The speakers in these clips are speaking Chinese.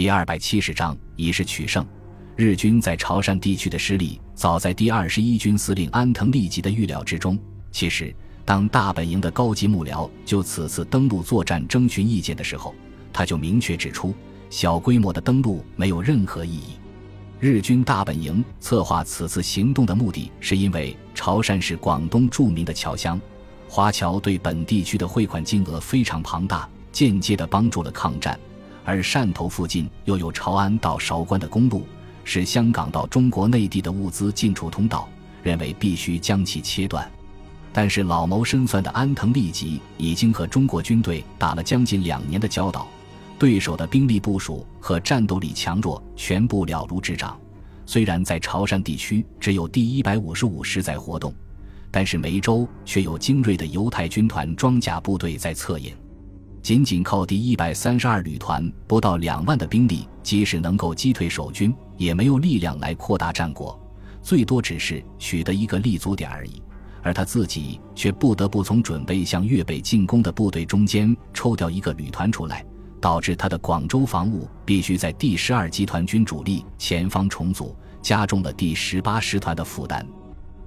第二百七十章以示取胜。日军在潮汕地区的失利，早在第二十一军司令安藤利吉的预料之中。其实，当大本营的高级幕僚就此次登陆作战征询意见的时候，他就明确指出，小规模的登陆没有任何意义。日军大本营策划此次行动的目的，是因为潮汕是广东著名的侨乡，华侨对本地区的汇款金额非常庞大，间接的帮助了抗战。而汕头附近又有潮安到韶关的公路，是香港到中国内地的物资进出通道，认为必须将其切断。但是老谋深算的安藤利吉已经和中国军队打了将近两年的交道，对手的兵力部署和战斗力强弱全部了如指掌。虽然在潮汕地区只有第一百五十五师在活动，但是梅州却有精锐的犹太军团装甲部队在策应。仅仅靠第一百三十二旅团不到两万的兵力，即使能够击退守军，也没有力量来扩大战果，最多只是取得一个立足点而已。而他自己却不得不从准备向粤北进攻的部队中间抽调一个旅团出来，导致他的广州防务必须在第十二集团军主力前方重组，加重了第十八师团的负担。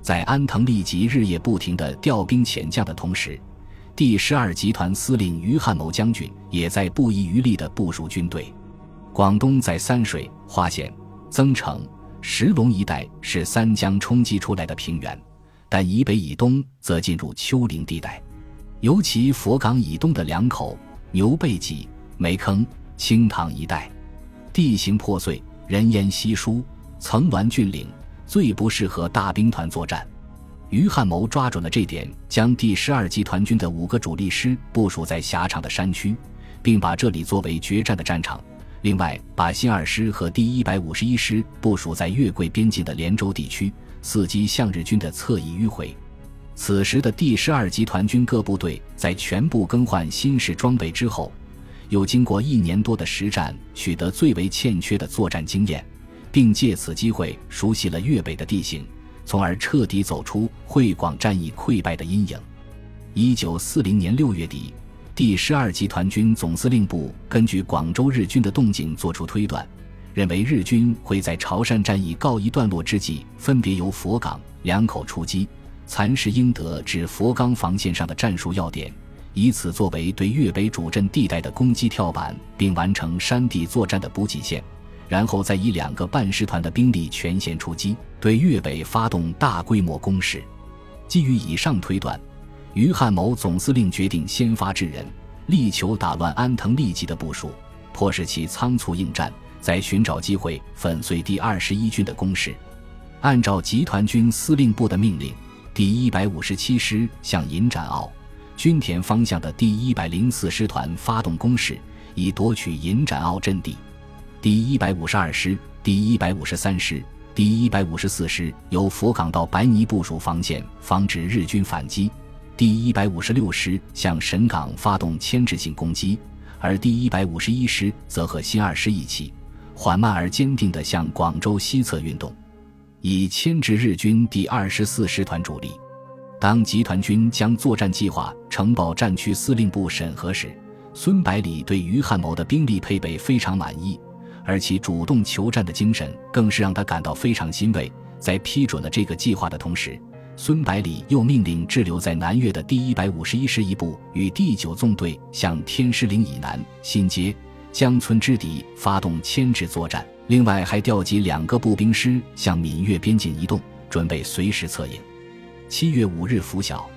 在安藤利吉日夜不停地调兵遣将的同时，第十二集团司令于汉谋将军也在不遗余力地部署军队。广东在三水、花县、增城、石龙一带是三江冲击出来的平原，但以北以东则进入丘陵地带，尤其佛冈以东的两口、牛背脊、煤坑、清塘一带，地形破碎，人烟稀疏，层峦峻岭，最不适合大兵团作战。于汉谋抓准了这点，将第十二集团军的五个主力师部署在狭长的山区，并把这里作为决战的战场。另外，把新二师和第一百五十一师部署在粤桂边境的连州地区，伺机向日军的侧翼迂回。此时的第十二集团军各部队在全部更换新式装备之后，又经过一年多的实战，取得最为欠缺的作战经验，并借此机会熟悉了粤北的地形。从而彻底走出会广战役溃败的阴影。一九四零年六月底，第十二集团军总司令部根据广州日军的动静作出推断，认为日军会在潮汕战役告一段落之际，分别由佛冈两口出击，蚕食英德至佛冈防线上的战术要点，以此作为对粤北主阵地带的攻击跳板，并完成山地作战的补给线。然后再以两个半师团的兵力全线出击，对粤北发动大规模攻势。基于以上推断，于汉谋总司令决定先发制人，力求打乱安藤利吉的部署，迫使其仓促应战，再寻找机会粉碎第二十一军的攻势。按照集团军司令部的命令，第一百五十七师向银展澳、军田方向的第一百零四师团发动攻势，以夺取银展澳阵地。第一百五十二师、第一百五十三师、第一百五十四师由佛冈到白泥部署防线，防止日军反击；第一百五十六师向神港发动牵制性攻击，而第一百五十一师则和新二师一起，缓慢而坚定地向广州西侧运动，以牵制日军第二十四师团主力。当集团军将作战计划呈报战区司令部审核时，孙百里对于汉谋的兵力配备非常满意。而其主动求战的精神，更是让他感到非常欣慰。在批准了这个计划的同时，孙百里又命令滞留在南越的第一百五十一师一部与第九纵队向天师岭以南新街、江村之敌发动牵制作战。另外，还调集两个步兵师向闽粤边境移动，准备随时策应。七月五日拂晓，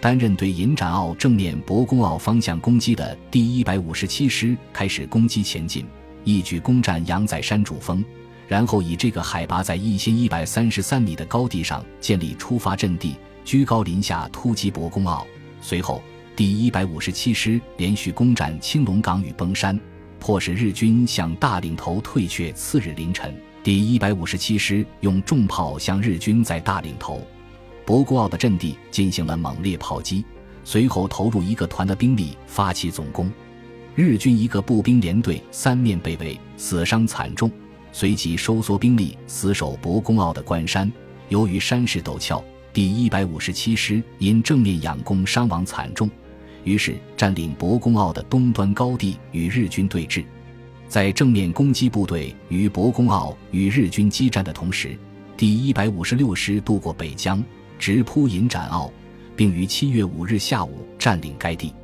担任对银展澳正面博公澳方向攻击的第一百五十七师开始攻击前进。一举攻占羊仔山主峰，然后以这个海拔在一千一百三十三米的高地上建立出发阵地，居高临下突击博公坳。随后，第一百五十七师连续攻占青龙岗与崩山，迫使日军向大岭头退却。次日凌晨，第一百五十七师用重炮向日军在大岭头、博公坳的阵地进行了猛烈炮击，随后投入一个团的兵力发起总攻。日军一个步兵连队三面被围，死伤惨重，随即收缩兵力，死守博公坳的关山。由于山势陡峭，第一百五十七师因正面仰攻伤亡惨重，于是占领博公坳的东端高地与日军对峙。在正面攻击部队于博公坳与日军激战的同时，第一百五十六师渡过北江，直扑银展坳，并于七月五日下午占领该地。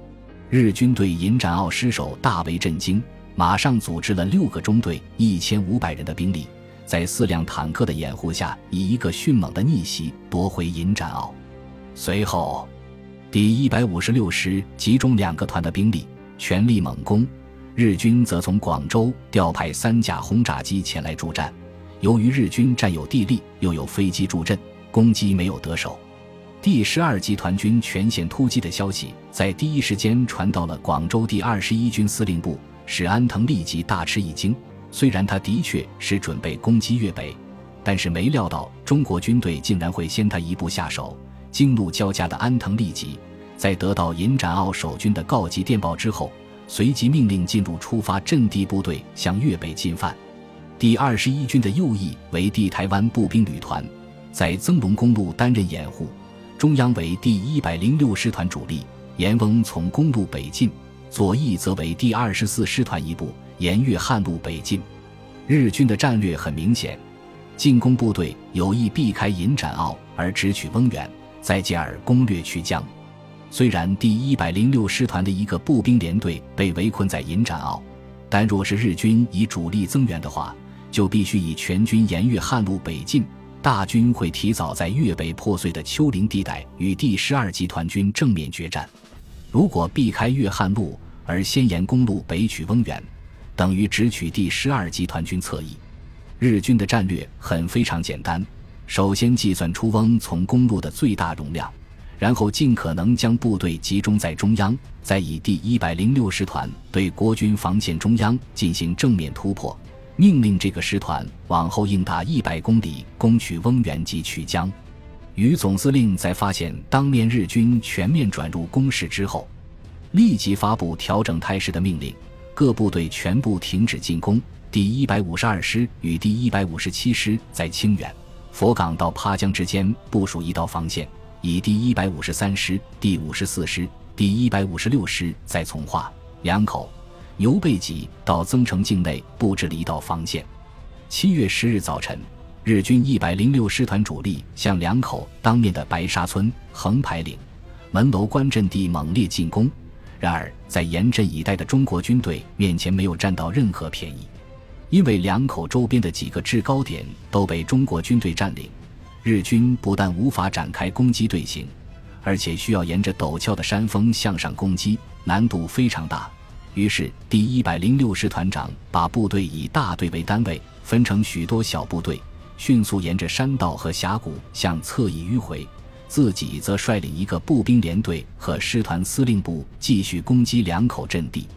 日军对银展坳失守大为震惊，马上组织了六个中队、一千五百人的兵力，在四辆坦克的掩护下，以一个迅猛的逆袭夺回银展坳。随后，第一百五十六师集中两个团的兵力，全力猛攻。日军则从广州调派三架轰炸机前来助战，由于日军占有地利，又有飞机助阵，攻击没有得手。第十二集团军全线突击的消息在第一时间传到了广州第二十一军司令部，使安藤立即大吃一惊。虽然他的确是准备攻击粤北，但是没料到中国军队竟然会先他一步下手。惊怒交加的安藤立即在得到银展坳守军的告急电报之后。随即命令进入出发阵地部队向粤北进犯。第二十一军的右翼为地台湾步兵旅团，在增龙公路 担任掩护；中央为第一百零六师团主力，严翁从公路北进；左翼则为第二十四师团一部，沿粤汉路北进。日军的战略很明显，进攻部队有意避开银展坳而直取翁源，再继而攻略曲江。虽然第一百零六师团的一个步兵连队被围困在银展坳，但若是日军以主力增援的话，就必须以全军沿粤汉路北进。大军会提早在粤北破碎的丘陵地带与第十二集团军正面决战。如果避开粤汉路而先沿公路北取翁源，等于直取第十二集团军侧翼。日军的战略很非常简单，首先计算出翁从公路的最大容量。然后尽可能将部队集中在中央，再以第一百零六师团对国军防线中央进行正面突破，命令这个师团往后硬打一百公里，攻取翁源及曲江。于总司令在发现当面日军全面转入攻势之后，立即发布调整态势的命令，各部队全部停止进攻。第一百五十二师与第一百五十七师在清远、佛冈到趴江之间部署一道防线。以第一百五十三师、第五十四师、第一百五十六师在从化、两口、牛背脊到增城境内布置了一道防线。七月十日早晨，日军一百零六师团主力向两口当面的白沙村、横排岭、门楼关阵地猛烈进攻。然而，在严阵以待的中国军队面前，没有占到任何便宜，因为两口周边的几个制高点都被中国军队占领。日军不但无法展开攻击队形，而且需要沿着陡峭的山峰向上攻击，难度非常大。于是，第一百零六师团长把部队以大队为单位，分成许多小部队，迅速沿着山道和峡谷向侧翼迂回，自己则率领一个步兵连队和师团司令部继续攻击两口阵地。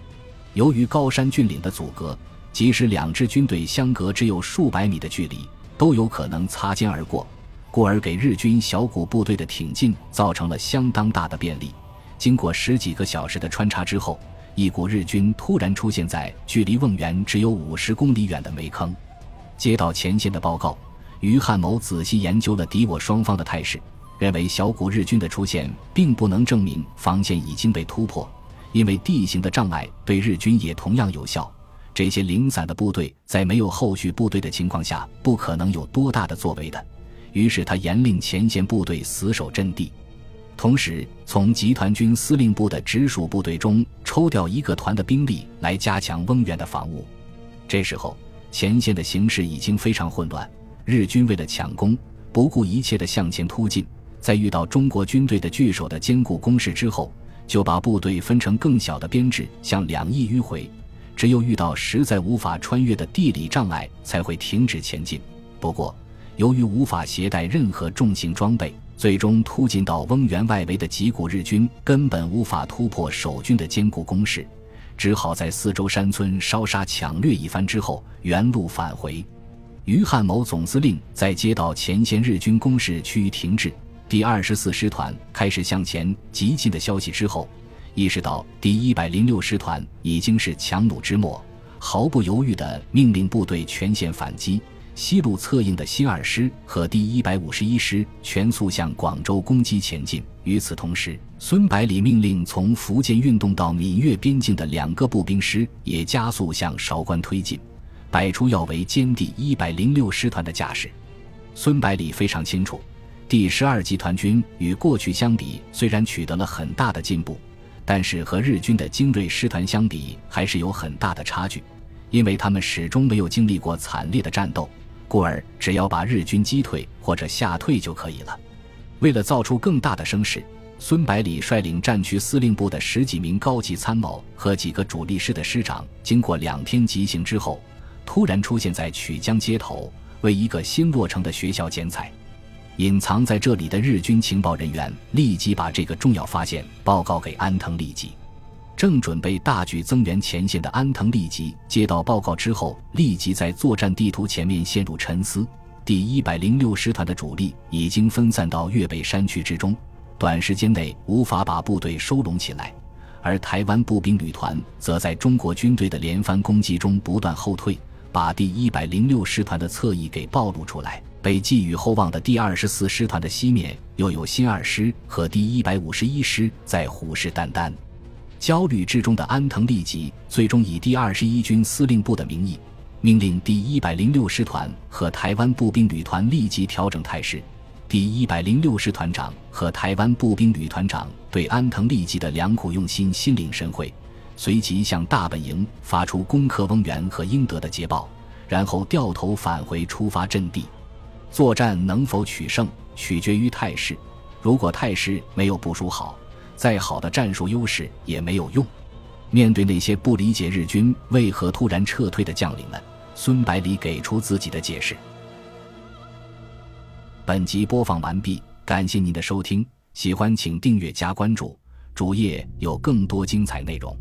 由于高山峻岭的阻隔，即使两支军队相隔只有数百米的距离，都有可能擦肩而过。故而给日军小股部队的挺进造成了相当大的便利。经过十几个小时的穿插之后，一股日军突然出现在距离瓮源只有五十公里远的煤坑。接到前线的报告，于汉谋仔细研究了敌我双方的态势，认为小股日军的出现并不能证明防线已经被突破，因为地形的障碍对日军也同样有效。这些零散的部队在没有后续部队的情况下，不可能有多大的作为的。于是他严令前线部队死守阵地，同时从集团军司令部的直属部队中抽调一个团的兵力来加强翁源的防务。这时候前线的形势已经非常混乱，日军为了抢攻，不顾一切地向前突进。在遇到中国军队的据守的坚固工事之后，就把部队分成更小的编制向两翼迂回。只有遇到实在无法穿越的地理障碍，才会停止前进。不过，由于无法携带任何重型装备，最终突进到翁源外围的几股日军根本无法突破守军的坚固工事，只好在四周山村烧杀抢掠一番之后，原路返回。于汉谋总司令在接到前线日军攻势趋于停滞，第二十四师团开始向前急进的消息之后，意识到第一百零六师团已经是强弩之末，毫不犹豫地命令部队全线反击。西路策应的新二师和第一百五十一师全速向广州攻击前进。与此同时，孙百里命令从福建运动到闽粤边境的两个步兵师也加速向韶关推进，摆出要围歼第一百零六师团的架势。孙百里非常清楚，第十二集团军与过去相比，虽然取得了很大的进步，但是和日军的精锐师团相比，还是有很大的差距，因为他们始终没有经历过惨烈的战斗。故而，只要把日军击退或者吓退就可以了。为了造出更大的声势，孙百里率领战区司令部的十几名高级参谋和几个主力师的师长，经过两天急行之后，突然出现在曲江街头，为一个新落成的学校剪彩。隐藏在这里的日军情报人员立即把这个重要发现报告给安藤利吉。正准备大举增援前线的安藤利吉接到报告之后，立即在作战地图前面陷入沉思。第一百零六师团的主力已经分散到粤北山区之中，短时间内无法把部队收拢起来；而台湾步兵旅团则在中国军队的连番攻击中不断后退，把第一百零六师团的侧翼给暴露出来。被寄予厚望的第二十四师团的西面，又有新二师和第一百五十一师在虎视眈眈。焦虑之中的安藤利吉最终以第二十一军司令部的名义，命令第一百零六师团和台湾步兵旅团立即调整态势。第一百零六师团长和台湾步兵旅团长对安藤利吉的良苦用心心领神会，随即向大本营发出攻克翁源和英德的捷报，然后掉头返回出发阵地。作战能否取胜，取决于态势。如果态势没有部署好，再好的战术优势也没有用。面对那些不理解日军为何突然撤退的将领们，孙百里给出自己的解释。本集播放完毕，感谢您的收听，喜欢请订阅加关注，主页有更多精彩内容。